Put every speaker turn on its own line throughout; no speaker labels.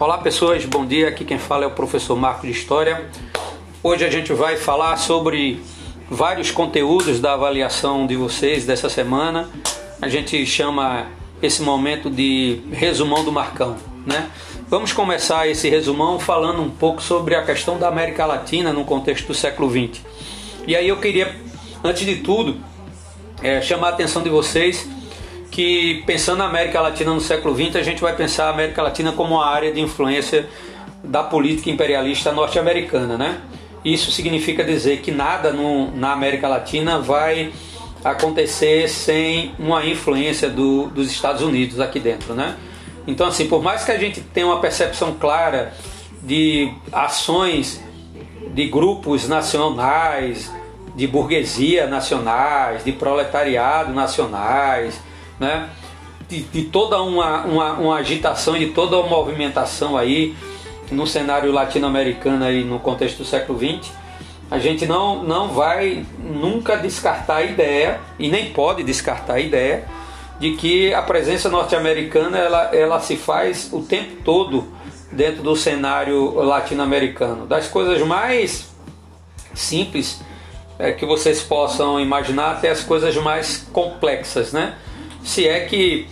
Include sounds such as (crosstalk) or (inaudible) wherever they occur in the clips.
Olá pessoas, bom dia. Aqui quem fala é o professor Marco de História. Hoje a gente vai falar sobre vários conteúdos da avaliação de vocês dessa semana. A gente chama esse momento de resumão do Marcão, né? Vamos começar esse resumão falando um pouco sobre a questão da América Latina no contexto do século XX. E aí eu queria, antes de tudo, é, chamar a atenção de vocês que pensando na América Latina no século XX, a gente vai pensar a América Latina como uma área de influência da política imperialista norte-americana, né? Isso significa dizer que nada no, na América Latina vai acontecer sem uma influência do, dos Estados Unidos aqui dentro, né? Então, assim, por mais que a gente tenha uma percepção clara de ações de grupos nacionais, de burguesia nacionais, de proletariado nacionais, né? de, de toda uma, uma, uma agitação, de toda uma movimentação aí no cenário latino-americano aí no contexto do século XX, a gente não, não vai nunca descartar a ideia, e nem pode descartar a ideia, de que a presença norte-americana ela, ela se faz o tempo todo dentro do cenário latino-americano. Das coisas mais simples é, que vocês possam imaginar até as coisas mais complexas, né? Se é que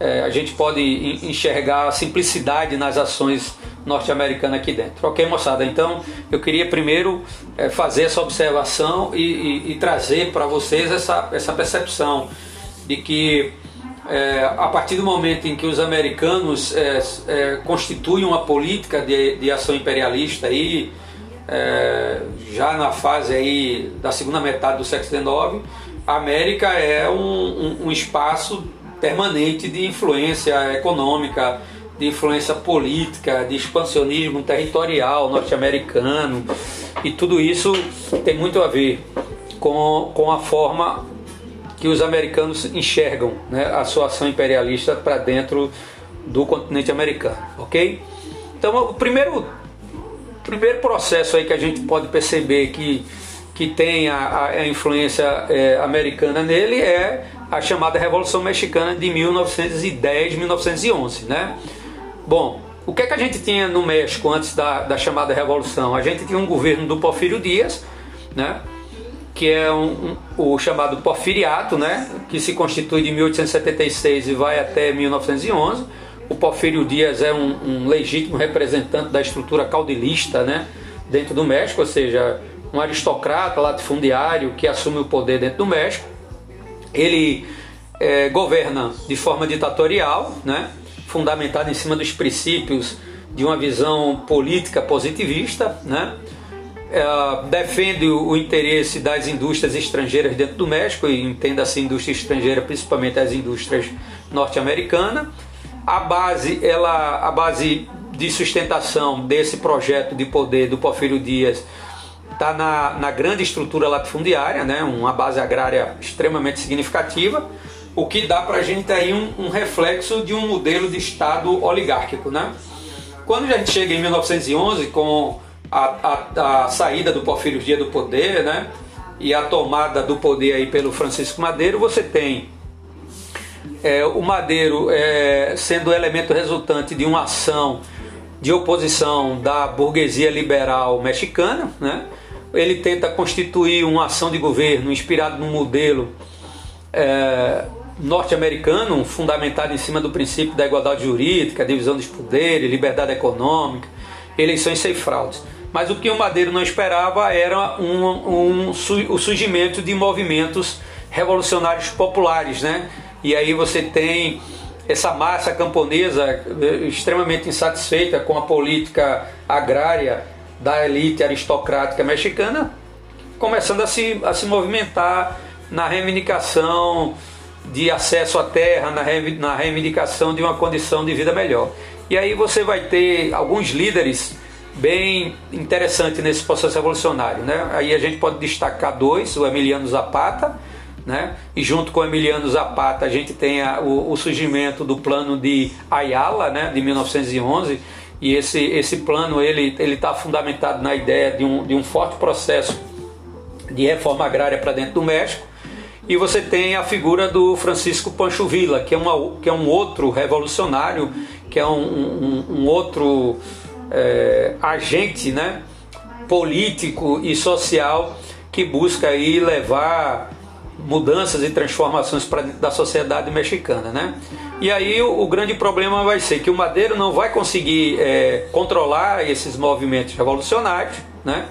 é, a gente pode enxergar a simplicidade nas ações norte-americanas aqui dentro. Ok, moçada? Então eu queria primeiro é, fazer essa observação e, e, e trazer para vocês essa, essa percepção de que é, a partir do momento em que os americanos é, é, constituem uma política de, de ação imperialista aí, é, já na fase aí da segunda metade do século XIX, a América é um, um, um espaço permanente de influência econômica, de influência política, de expansionismo territorial norte-americano e tudo isso tem muito a ver com, com a forma que os americanos enxergam né, a sua ação imperialista para dentro do continente americano, ok? Então o primeiro primeiro processo aí que a gente pode perceber que, que tem a, a influência é, americana nele é a chamada Revolução Mexicana de 1910-1911, né? Bom, o que é que a gente tinha no México antes da, da chamada Revolução? A gente tinha um governo do Porfírio Dias, né? que é um, um, o chamado Porfiriato, né? que se constitui de 1876 e vai até 1911 o Porfírio Dias é um, um, legítimo representante da estrutura caudilista né, dentro do México, ou seja, um aristocrata latifundiário que assume o poder dentro do México. Ele é, governa de forma ditatorial, né, fundamentado em cima dos princípios de uma visão política positivista, né, é, defende o interesse das indústrias estrangeiras dentro do México, e entenda-se indústria estrangeira, principalmente as indústrias norte-americanas a base, ela, a base de sustentação desse projeto de poder do Porfírio Dias está na, na grande estrutura latifundiária, né? uma base agrária extremamente significativa, o que dá para a gente aí um, um, reflexo de um modelo de Estado oligárquico. Né? Quando a gente chega em 1911, com a, a, a saída do Porfírio Dias do poder né? e a tomada do poder aí pelo Francisco Madeiro, você tem é, o Madeiro é, sendo elemento resultante de uma ação de oposição da burguesia liberal mexicana, né? ele tenta constituir uma ação de governo inspirado no modelo é, norte-americano, fundamentado em cima do princípio da igualdade jurídica, divisão dos poderes, liberdade econômica, eleições sem fraudes. Mas o que o Madeiro não esperava era um, um, o surgimento de movimentos revolucionários populares, né? e aí você tem essa massa camponesa eh, extremamente insatisfeita com a política agrária da elite aristocrática mexicana, começando a se, a se movimentar na reivindicação de acesso à terra, na reivindicação de uma condição de vida melhor. E aí você vai ter alguns líderes bem interessantes nesse processo revolucionário. Né? Aí a gente pode destacar dois, o Emiliano Zapata, né? E junto com Emiliano Zapata a gente tem a, o, o, surgimento do plano de Ayala, né? De 1911 e esse, esse plano ele ele está fundamentado na ideia de um, de um forte processo de reforma agrária para dentro do México E você tem a figura do Francisco Pancho Villa, que é, uma, que é um outro revolucionário, que é um, um, um outro é, agente né, político e social que busca aí levar mudanças e transformações para da sociedade mexicana, né? E aí o, o, grande problema vai ser que o Madeiro não vai conseguir é, controlar esses movimentos revolucionários, né?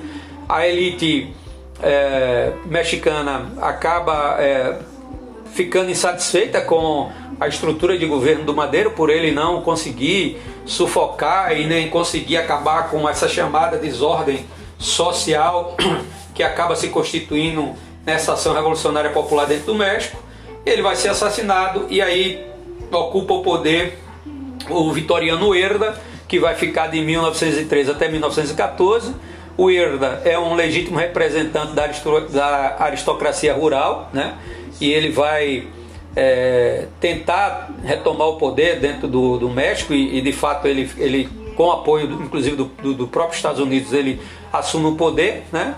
A elite é, mexicana acaba é, ficando insatisfeita com a estrutura de governo do Madeiro por ele não conseguir sufocar e nem conseguir acabar com essa chamada desordem social que acaba se constituindo nessa ação revolucionária popular dentro do México. Ele vai ser assassinado e aí ocupa o poder o Vitoriano Herda, que vai ficar de 1913 até 1914. O Herda é um legítimo representante da aristocracia rural, né? E ele vai é, tentar retomar o poder dentro do, do México e, e, de fato ele, ele com apoio inclusive do, do, do próprio Estados Unidos ele assume o poder, né?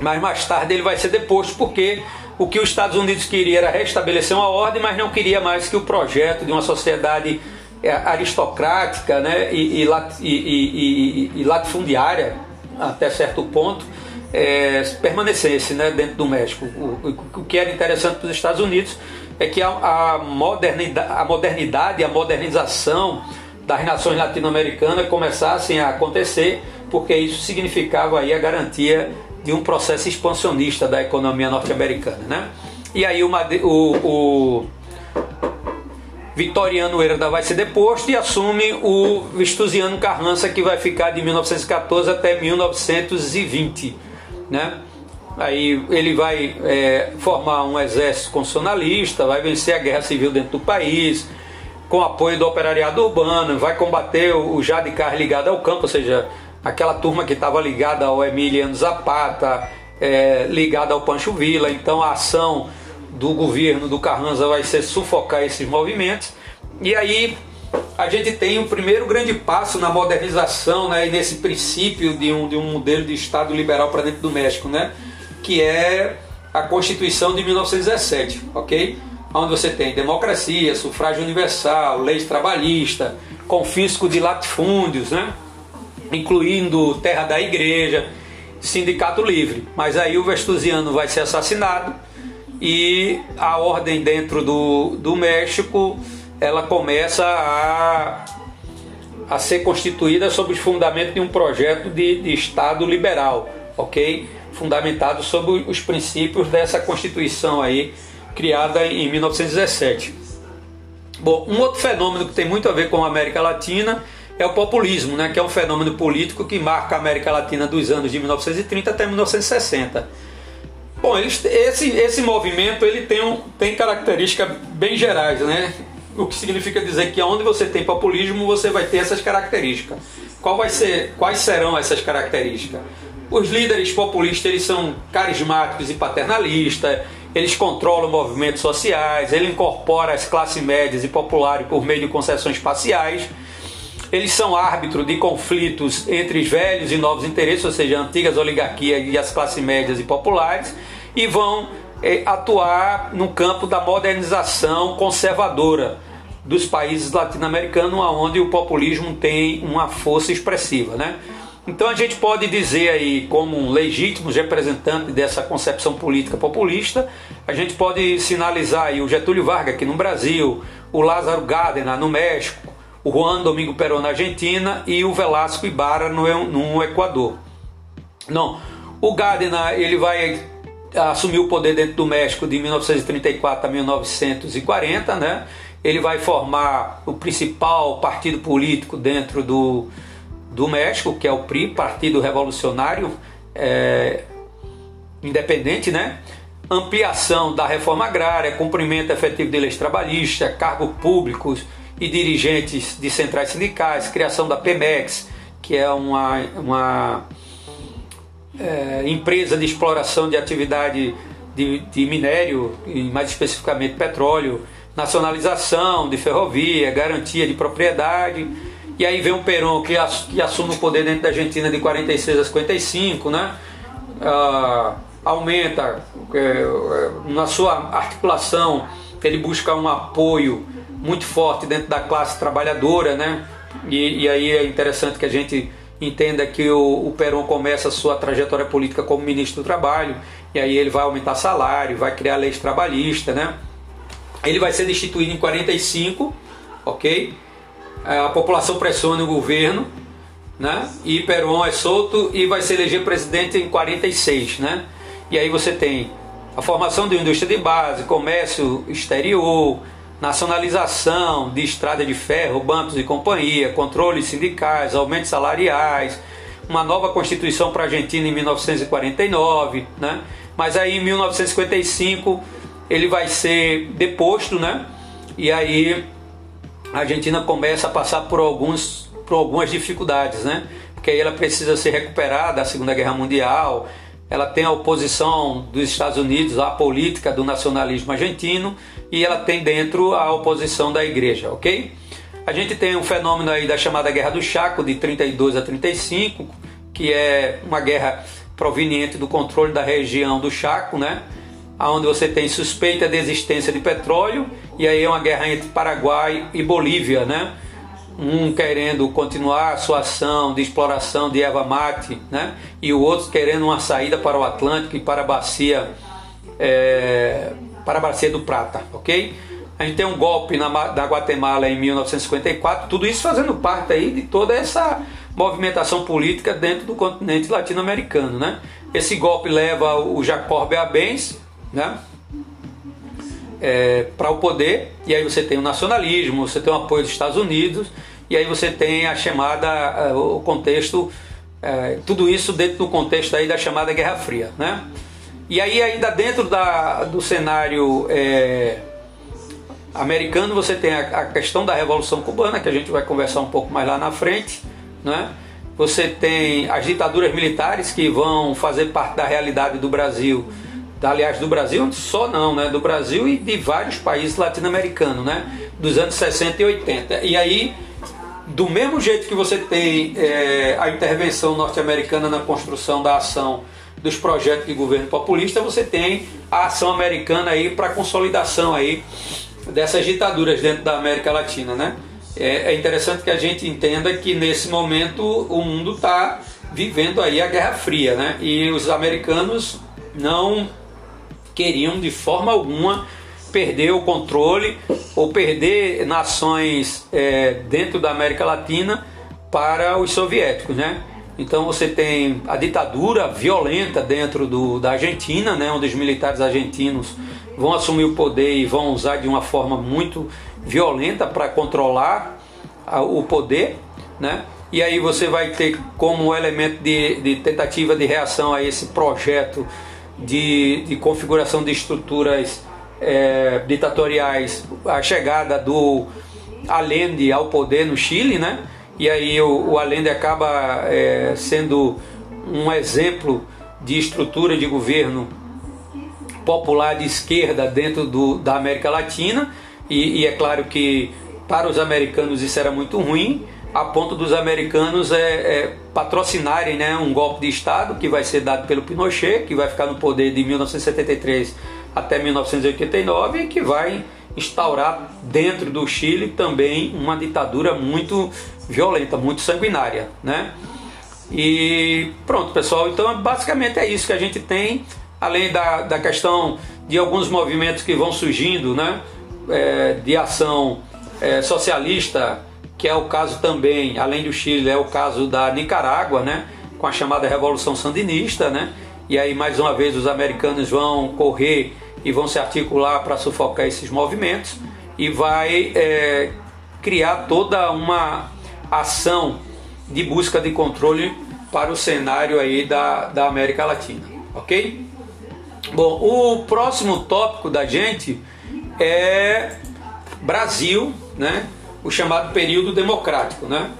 Mas mais tarde ele vai ser deposto porque o que os Estados Unidos queria era restabelecer uma ordem, mas não queria mais que o projeto de uma sociedade é, aristocrática né, e, e, e, e latifundiária, até certo ponto, é, permanecesse né, dentro do México. O, o, que era interessante para os Estados Unidos é que a, a, modernidade, a modernidade, a modernização das nações latino-americanas começassem a acontecer, porque isso significava aí a garantia de um processo expansionista da economia norte-americana. Né? E aí o, o, o Vitoriano Herda vai ser deposto e assume o Vestusiano Carrança, que vai ficar de 1914 até 1920. Né? Aí ele vai é, formar um exército constitucionalista, vai vencer a guerra civil dentro do país, com apoio do operariado urbano, vai combater o Jadicar ligado ao campo, ou seja, aquela turma que estava ligada ao Emiliano Zapata, é, ligada ao Pancho Villa. Então a ação do governo do Carranza vai ser sufocar esses movimentos. E aí a gente tem o um primeiro grande passo na modernização né, e nesse princípio de um, de um modelo de Estado liberal para dentro do México, né, que é a Constituição de 1917, ok? Onde você tem democracia, sufrágio universal, leis trabalhista, confisco de latifúndios, né? Incluindo terra da igreja, sindicato livre. Mas aí o Vestusiano vai ser assassinado e a ordem dentro do, do México ela começa a, a ser constituída sob o fundamento de um projeto de, de Estado liberal, ok? Fundamentado sobre os princípios dessa Constituição aí criada em 1917. Bom, um outro fenômeno que tem muito a ver com a América Latina é o populismo, né, que é um fenômeno político que marca a América Latina dos anos de 1930 até 1960. Bom, esse, esse movimento ele tem, um, tem características bem gerais, né? o que significa dizer que onde você tem populismo você vai ter essas características. Qual vai ser, quais serão essas características? Os líderes populistas eles são carismáticos e paternalistas, eles controlam movimentos sociais, ele incorpora as classes médias e populares por meio de concessões parciais eles são árbitro de conflitos entre os velhos e novos interesses, ou seja, antigas oligarquias e as classes médias e populares, e vão é, atuar no campo da modernização conservadora dos países latino-americanos, onde o populismo tem uma força expressiva, né? Então a gente pode dizer aí, como legítimos representantes dessa concepção política populista, a gente pode sinalizar aí o Getúlio Vargas aqui no Brasil, o Lázaro Gádena no México, o Juan Domingo Perón na Argentina e o Velasco Ibarra no, no Equador. Não, o Gardner ele vai assumir o poder dentro do México de 1934 a 1940, né? Ele vai formar o principal partido político dentro do, do México, que é o PRI, Partido Revolucionário é, Independente, né? Ampliação da reforma agrária, cumprimento efetivo de leis trabalhistas, cargos públicos e dirigentes de centrais sindicais, criação da Pemex, que é uma, uma é, empresa de exploração de atividade de, de minério, e mais especificamente petróleo, nacionalização de ferrovia, garantia de propriedade. E aí vem o Perón que, assume o poder dentro da Argentina de 46 a 55, né? Ah, aumenta é, na sua articulação, ele busca um apoio muito forte dentro da classe trabalhadora, né? E, e aí é interessante que a gente entenda que o, o Perón começa a sua trajetória política como ministro do Trabalho, e aí ele vai aumentar salário, vai criar leis trabalhistas, né? Ele vai ser destituído em 45, ok? A população pressiona o governo, né? E Perón é solto e vai se eleger presidente em 46, né? E aí você tem a formação de indústria de base, comércio exterior, nacionalização de estrada de ferro, bancos e companhia, controles sindicais, aumentos salariais, uma nova constituição para a Argentina em 1949, né? Mas aí em 1955 ele vai ser deposto, né? E aí a Argentina começa a passar por alguns por algumas dificuldades, né? Porque aí ela precisa se recuperar da Segunda Guerra Mundial, ela tem a oposição dos Estados Unidos à política do nacionalismo argentino e ela tem dentro a oposição da igreja, ok? A gente tem um fenômeno aí da chamada Guerra do Chaco de 32 a 35, que é uma guerra proveniente do controle da região do Chaco, né? onde você tem suspeita de existência de petróleo, e aí é uma guerra entre Paraguai e Bolívia, né? Um querendo continuar a sua ação de exploração de erva mate, né? E o outro querendo uma saída para o Atlântico e para a bacia, é, para a bacia do Prata, ok? A gente tem um golpe na, na Guatemala em 1954, tudo isso fazendo parte aí de toda essa movimentação política dentro do continente latino-americano, né? Esse golpe leva o Jacob Abens, né? É, para o poder, e aí você tem o nacionalismo, você tem o apoio dos Estados Unidos, e aí você tem a chamada, é, o contexto, é, tudo isso dentro do contexto aí da chamada Guerra Fria. Né? E aí ainda dentro da, do cenário é, americano você tem a, a, questão da Revolução Cubana, que a gente vai conversar um pouco mais lá na frente. Né? Você tem as ditaduras militares que vão fazer parte da realidade do Brasil aliás, do Brasil só não, né? Do Brasil e de vários países latino-americanos, né? Dos anos 60 e 80. E aí, do mesmo jeito que você tem é, a intervenção norte-americana na construção da ação dos projetos de governo populista, você tem a ação americana aí para consolidação aí dessas ditaduras dentro da América Latina, né? É, é interessante que a gente entenda que nesse momento o mundo está vivendo aí a Guerra Fria, né? E os americanos não queriam de forma alguma perder o controle ou perder nações é, dentro da América Latina para os soviéticos, né? Então você tem a ditadura violenta dentro do, da Argentina, né, onde os militares argentinos vão assumir o poder e vão usar de uma forma muito violenta para controlar a, o poder, né? E aí você vai ter como elemento de, de tentativa de reação a esse projeto de, de configuração de estruturas é, ditatoriais, a chegada do Allende ao poder no Chile, né? E aí o, o Allende acaba é, sendo um exemplo de estrutura de governo popular de esquerda dentro do, da América Latina e, e é claro que para os americanos isso era muito ruim a ponto dos americanos é, é, patrocinarem né, um golpe de Estado que vai ser dado pelo Pinochet, que vai ficar no poder de 1973 até 1989 e que vai instaurar dentro do Chile também uma ditadura muito violenta, muito sanguinária, né? E pronto, pessoal. Então, basicamente é isso que a gente tem, além da, da questão de alguns movimentos que vão surgindo, né? É, de ação é, socialista que é o caso também, além do Chile, é o caso da Nicarágua, né, com a chamada Revolução Sandinista, né, e aí mais uma vez os americanos vão correr e vão se articular para sufocar esses movimentos e vai é, criar toda uma ação de busca de controle para o cenário aí da, da América Latina, ok? Bom, o próximo tópico da gente é Brasil, né? o chamado período democrático, né?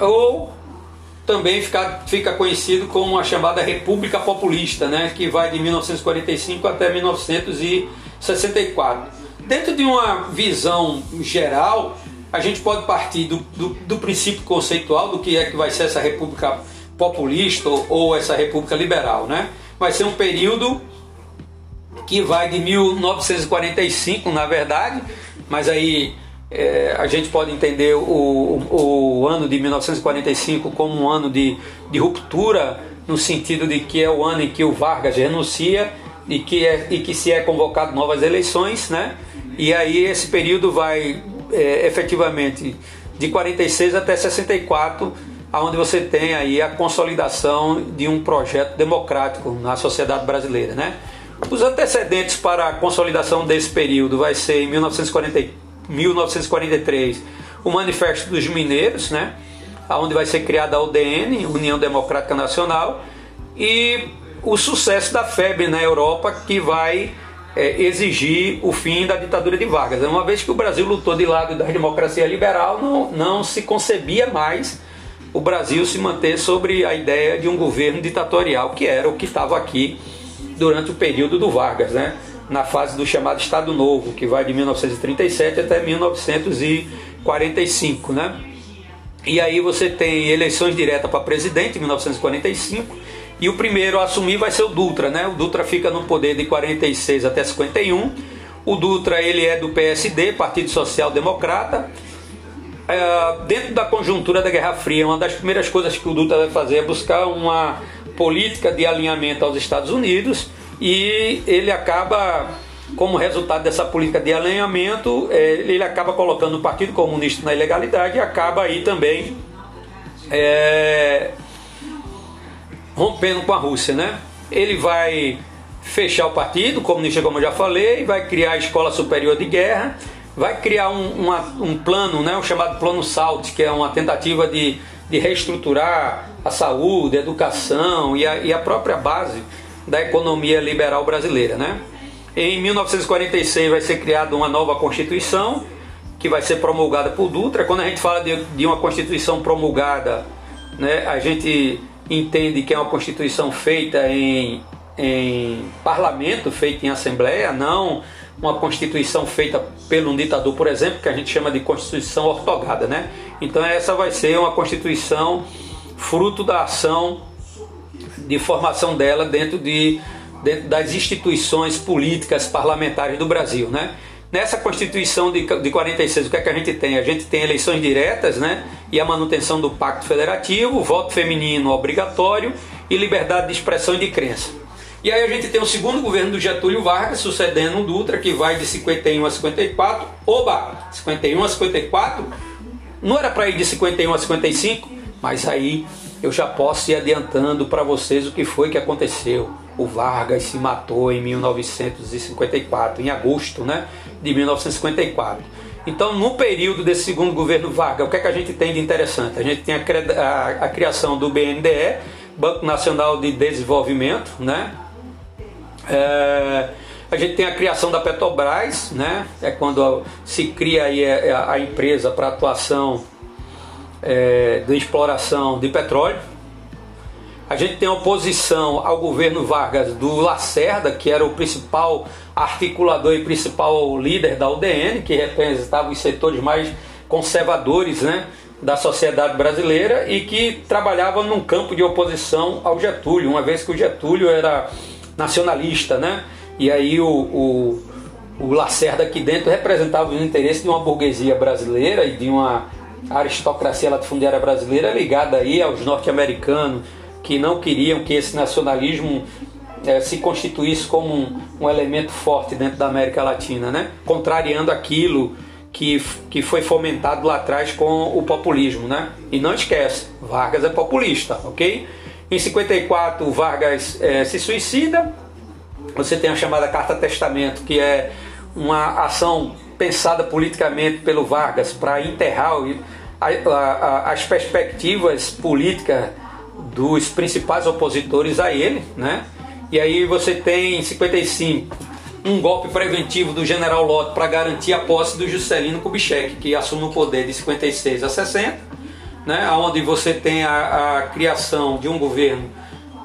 Ou também fica, fica conhecido como a chamada República Populista, né? que vai de 1945 até 1964. Dentro de uma visão geral, a gente pode partir do, do, do princípio conceitual do que é que vai ser essa República Populista ou, ou essa República Liberal, né? vai ser um período que vai de 1945, na verdade, mas aí é, a gente pode entender o, o, o, ano de 1945 como um ano de, de ruptura, no sentido de que é o ano em que o Vargas renuncia e que, é, e que se é convocado novas eleições, né? E aí esse período vai é, efetivamente de 46 até 64, aonde você tem aí a consolidação de um projeto democrático na sociedade brasileira, né? Os antecedentes para a consolidação desse período vai ser em 1940, 1943 o Manifesto dos Mineiros, né? onde vai ser criada a UDN, União Democrática Nacional, e o sucesso da FEB na Europa, que vai é, exigir o fim da ditadura de Vargas. Uma vez que o Brasil lutou de lado da democracia liberal, não, não se concebia mais o Brasil se manter sobre a ideia de um governo ditatorial, que era o que estava aqui durante o período do Vargas, né? Na fase do chamado Estado Novo, que vai de 1937 até 1945. Né? E aí você tem eleições diretas para presidente em 1945 e o primeiro a assumir vai ser o Dutra, né? O Dutra fica no poder de 46 até 51. O Dutra ele é do PSD, Partido Social Democrata. É, dentro da conjuntura da Guerra Fria, uma das primeiras coisas que o Dutra vai fazer é buscar uma política de alinhamento aos Estados Unidos e ele acaba, como resultado dessa política de alinhamento, é, ele acaba colocando o Partido Comunista na ilegalidade e acaba aí também é, rompendo com a Rússia, né? Ele vai fechar o Partido Comunista, como eu já falei, vai criar a Escola Superior de Guerra, vai criar um, uma, um plano, né, o chamado Plano SALT, que é uma tentativa de, de reestruturar a saúde, a educação e a, e a própria base da economia liberal brasileira. Né? Em 1946 vai ser criada uma nova Constituição, que vai ser promulgada por Dutra. Quando a gente fala de, de uma Constituição promulgada, né, a gente entende que é uma Constituição feita em, em parlamento, feita em assembleia, não uma Constituição feita pelo um ditador, por exemplo, que a gente chama de Constituição ortogada. Né? Então essa vai ser uma Constituição fruto da ação de formação dela dentro, de, dentro das instituições políticas parlamentares do Brasil. Né? Nessa Constituição de, de 46, o que é que a gente tem? A gente tem eleições diretas né? e a manutenção do Pacto Federativo, voto feminino obrigatório e liberdade de expressão e de crença. E aí a gente tem o segundo governo do Getúlio Vargas, sucedendo o Dutra, que vai de 51 a 54. Oba! 51 a 54. Não era para ir de 51 a 55, mas aí eu já posso ir adiantando para vocês o que foi que aconteceu. O Vargas se matou em 1954, em agosto né, de 1954. Então, no período desse segundo governo Vargas, o que, é que a gente tem de interessante? A gente tem a, a, a criação do BNDE, Banco Nacional de Desenvolvimento, né? É, a gente tem a criação da Petrobras, né? É quando se cria aí a, a empresa para atuação é, de exploração de petróleo. A gente tem oposição ao governo Vargas do Lacerda, que era o principal articulador e principal líder da UDN, que representava os setores mais conservadores né, da sociedade brasileira e que trabalhava num campo de oposição ao Getúlio, uma vez que o Getúlio era nacionalista, né? E aí o, o, o Lacerda aqui dentro representava os interesses de uma burguesia brasileira e de uma a aristocracia latifundiária brasileira ligada aí aos norte-americanos que não queriam que esse nacionalismo é, se constituísse como um, um, elemento forte dentro da América Latina, né? contrariando aquilo que, que foi fomentado lá atrás com o populismo. Né? E não esquece, Vargas é populista, ok? Em 54, Vargas é, se suicida. Você tem a chamada Carta Testamento, que é uma ação pensada politicamente pelo Vargas para enterrar a, a, as perspectivas políticas dos principais opositores a ele, né? E aí você tem em 55 um golpe preventivo do general Lott para garantir a posse do Juscelino Kubitschek, que assume o poder de 56 a 60, né? Onde você tem a, a criação de um governo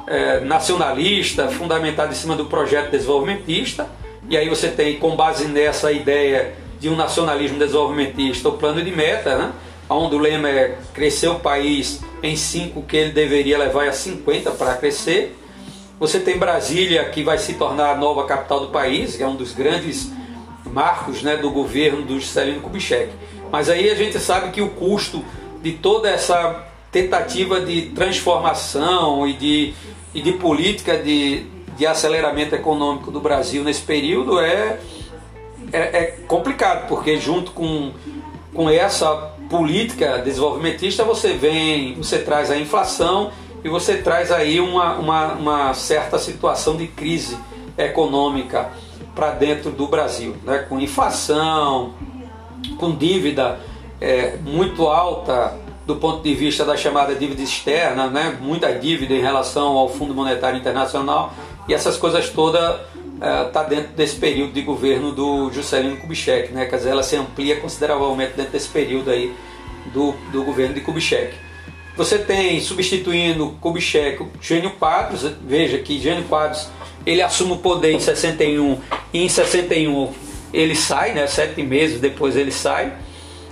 é, nacionalista fundamentado em cima do projeto desenvolvimentista, e aí você tem com base nessa ideia de um nacionalismo desenvolvimentista, o plano de meta, né? onde o lema é crescer o país em 5 que ele deveria levar a 50 para crescer. Você tem Brasília, que vai se tornar a nova capital do país, que é um dos grandes marcos né, do governo do Juscelino Kubitschek. Mas aí a gente sabe que o custo de toda essa tentativa de transformação e de, e de política de, de aceleramento econômico do Brasil nesse período é, é, é complicado, porque junto com, com essa política desenvolvimentista você vem, você traz a inflação e você traz aí uma, uma, uma certa situação de crise econômica para dentro do Brasil, né? com inflação, com dívida é, muito alta do ponto de vista da chamada dívida externa, né? muita dívida em relação ao Fundo Monetário Internacional e essas coisas todas está tá dentro desse período de governo do Juscelino Kubitschek, né? quer dizer, ela se amplia consideravelmente dentro desse período aí do, do governo de Kubitschek. Você tem substituindo Kubitschek Gênio Quadros, veja que Gênio Quadros ele assume o poder em 61 e em 61 ele sai, né, sete meses depois ele sai.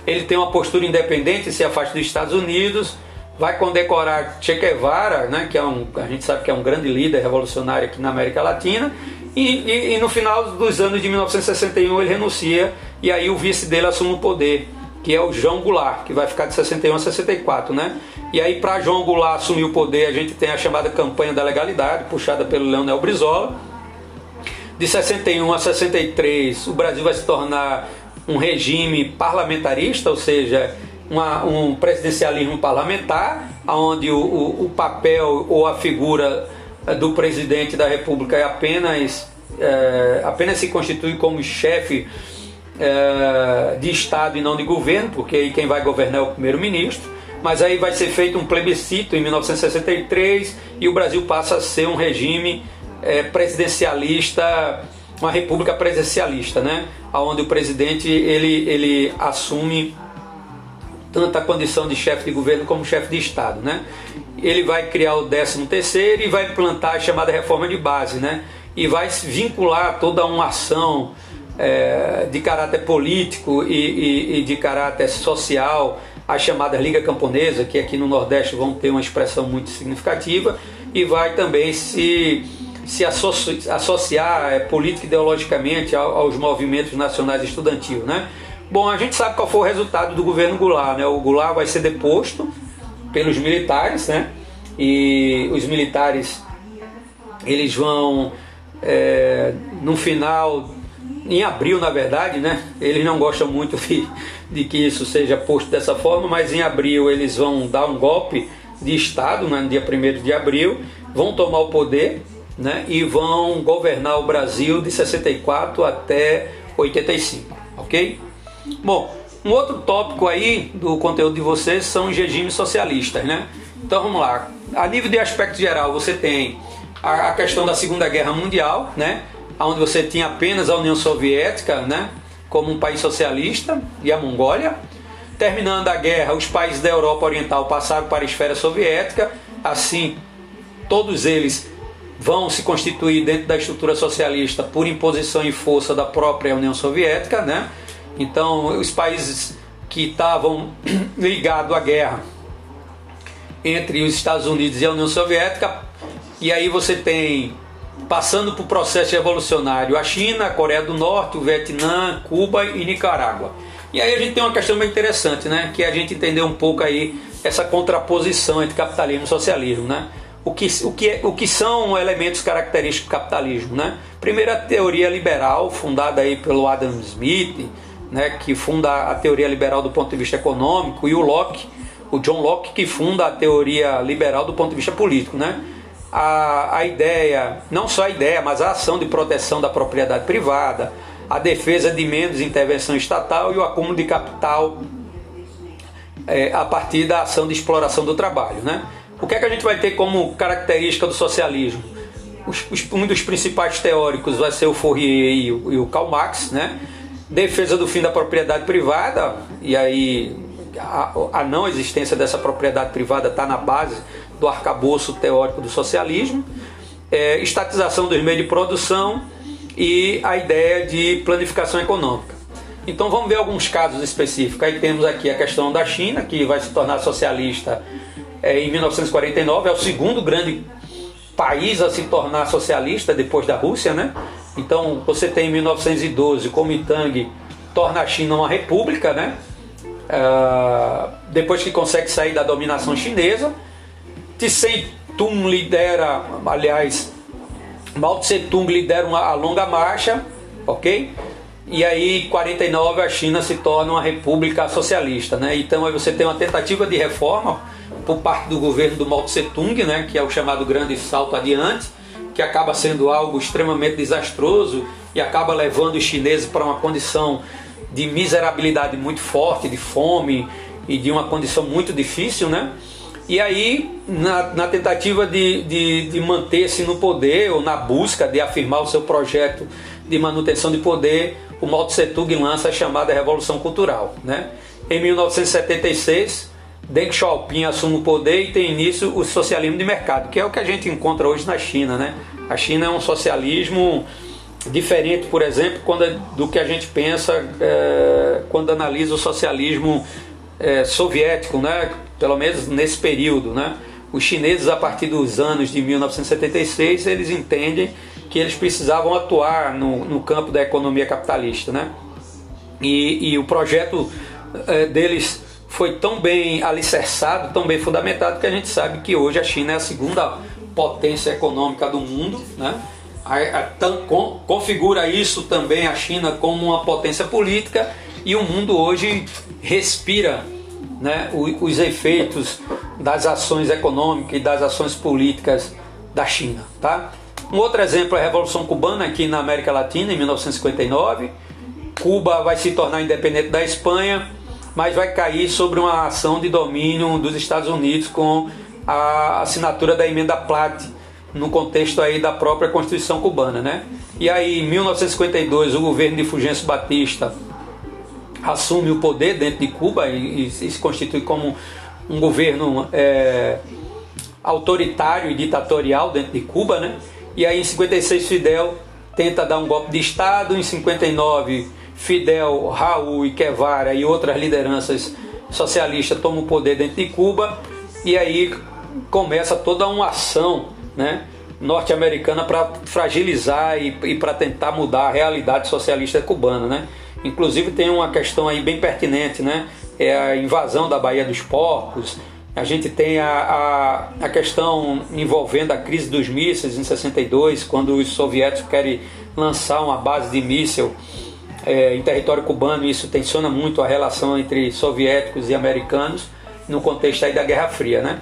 Ele tem uma postura independente, se afasta dos Estados Unidos, vai condecorar Che Guevara, né, que é um, a gente sabe que é um grande líder revolucionário aqui na América Latina, e, e, e no final dos anos de 1961 ele renuncia e aí o vice dele assume o poder, que é o João Goulart, que vai ficar de 61 a 64, né? E aí para João Goulart assumir o poder, a gente tem a chamada campanha da legalidade, puxada pelo Leonel Brizola. De 61 a 63, o Brasil vai se tornar um regime parlamentarista, ou seja, uma, um presidencialismo parlamentar, onde o, o, o, papel ou a figura eh, do presidente da República é apenas, é, apenas se constitui como chefe é, de Estado e não de governo, porque aí quem vai governar é o primeiro-ministro. Mas aí vai ser feito um plebiscito em 1963 e o Brasil passa a ser um regime é, presidencialista uma república presidencialista, né? Onde o presidente ele, ele assume tanto a condição de chefe de governo como chefe de Estado, né? Ele vai criar o 13 terceiro e vai implantar a chamada reforma de base, né? E vai vincular toda uma ação é, de caráter político e, e, e de caráter social, a chamada Liga Camponesa, que aqui no Nordeste vão ter uma expressão muito significativa, e vai também se se associar é, política ideologicamente aos movimentos nacionais estudantis, né? Bom, a gente sabe qual foi o resultado do governo Goulart, né? O Goulart vai ser deposto pelos militares, né? E os militares eles vão é, no final em abril, na verdade, né? Eles não gostam muito de, de que isso seja posto dessa forma, mas em abril eles vão dar um golpe de Estado, né? no dia 1 de abril, vão tomar o poder né, e vão governar o Brasil de 64 até 85, ok? Bom, um outro tópico aí do conteúdo de vocês são os regimes socialistas, né? Então vamos lá. A nível de aspecto geral, você tem a, questão da Segunda Guerra Mundial, né? Onde você tinha apenas a União Soviética, né? Como um país socialista e a Mongólia. Terminando a guerra, os países da Europa Oriental passaram para a esfera soviética, assim todos eles vão se constituir dentro da estrutura socialista por imposição e força da própria União Soviética, né? Então, os países que estavam (clears throat) ligados à guerra entre os Estados Unidos e a União Soviética, e aí você tem passando por processo evolucionário a China, a Coreia do Norte, o Vietnã, Cuba e Nicarágua. E aí a gente tem uma questão bem interessante, né? Que é a gente entender um pouco aí essa contraposição entre capitalismo e socialismo, né? o que, o que, é, o que são elementos característicos do capitalismo. Né? Primeiro, a teoria liberal, fundada aí pelo Adam Smith, né, que funda a teoria liberal do ponto de vista econômico, e o Locke, o John Locke, que funda a teoria liberal do ponto de vista político. Né? A, a ideia, não só a ideia, mas a ação de proteção da propriedade privada, a defesa de menos intervenção estatal e o acúmulo de capital é, a partir da ação de exploração do trabalho. Né? O que é que a gente vai ter como característica do socialismo? Um dos principais teóricos vai ser o Fourier e o, e o Karl Marx, né? Defesa do fim da propriedade privada, e aí a, a não existência dessa propriedade privada está na base do arcabouço teórico do socialismo, é, estatização dos meios de produção e a ideia de planificação econômica. Então vamos ver alguns casos específicos. Aí temos aqui a questão da China, que vai se tornar socialista é, em 1949, é o segundo grande país a se tornar socialista depois da Rússia, né? Então você tem em 1912 Kuomintang torna a China uma república, né? Uh, depois que consegue sair da dominação chinesa, Tseng Tung lidera, aliás, Mao Tse Tung lidera uma, a longa marcha, ok? E aí, em 49, a China se torna uma república socialista, né? Então aí você tem uma tentativa de reforma por parte do governo do Mao Tse Tung, né? Que é o chamado grande salto adiante, que acaba sendo algo extremamente desastroso e acaba levando os chineses para uma condição de miserabilidade muito forte, de fome e de uma condição muito difícil, né? E aí, na, na tentativa de, de, de manter-se no poder, ou na busca de afirmar o seu projeto de manutenção de poder, o Mao Tse Tung lança a chamada Revolução Cultural. Né? Em 1976, Deng Xiaoping assume o poder e tem início o socialismo de mercado, que é o que a gente encontra hoje na China. Né? A China é um socialismo diferente, por exemplo, quando, do que a gente pensa é, quando analisa o socialismo é, soviético, né? pelo menos nesse período. Né? Os chineses, a partir dos anos de 1976, eles entendem que eles precisavam atuar no, no campo da economia capitalista. Né? E, e o projeto é, deles foi tão bem alicerçado, tão bem fundamentado, que a gente sabe que hoje a China é a segunda potência econômica do mundo. Né? A, a, com, configura isso também a China como uma potência política e o mundo hoje respira né, os, os efeitos das ações econômicas e das ações políticas da China. Tá? Um outro exemplo é a Revolução Cubana aqui na América Latina, em 1959. Cuba vai se tornar independente da Espanha, mas vai cair sobre uma ação de domínio dos Estados Unidos com a assinatura da emenda Platt no contexto aí da própria Constituição cubana, né? E aí, em 1952, o governo de Fulgêncio Batista assume o poder dentro de Cuba e, e se constitui como um governo é, autoritário e ditatorial dentro de Cuba, né? E aí em 56 Fidel tenta dar um golpe de Estado, em 59 Fidel, Raul e Guevara e outras lideranças socialistas tomam o poder dentro de Cuba e aí começa toda uma ação né, norte-americana para fragilizar e, e para tentar mudar a realidade socialista cubana. Né? Inclusive tem uma questão aí bem pertinente, né? é a invasão da Baía dos Porcos, a gente tem a, a, a, questão envolvendo a crise dos mísseis em 62, quando os soviéticos querem lançar uma base de míssil é, em território cubano, isso tensiona muito a relação entre soviéticos e americanos no contexto aí da Guerra Fria. Né?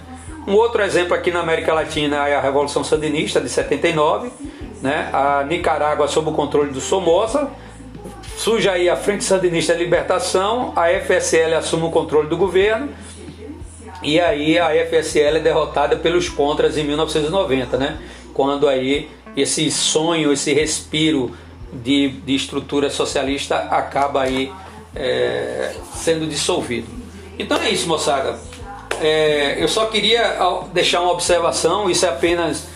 Um outro exemplo aqui na América Latina é a Revolução Sandinista de 79, né? a Nicarágua sob o controle do Somoza, surge aí a Frente Sandinista de Libertação, a FSL assume o controle do governo, e aí a FSL é derrotada pelos contras em 1990, né? Quando aí esse sonho, esse respiro de, de estrutura socialista acaba aí é, sendo dissolvido. Então é isso, moçada. É, eu só queria deixar uma observação, isso é apenas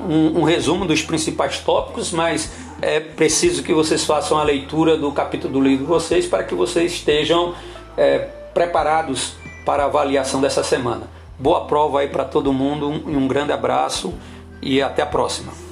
um, um, resumo dos principais tópicos, mas é preciso que vocês façam a leitura do capítulo do livro de vocês para que vocês estejam é, preparados para a avaliação dessa semana. Boa prova aí para todo mundo, um, um grande abraço e até a próxima.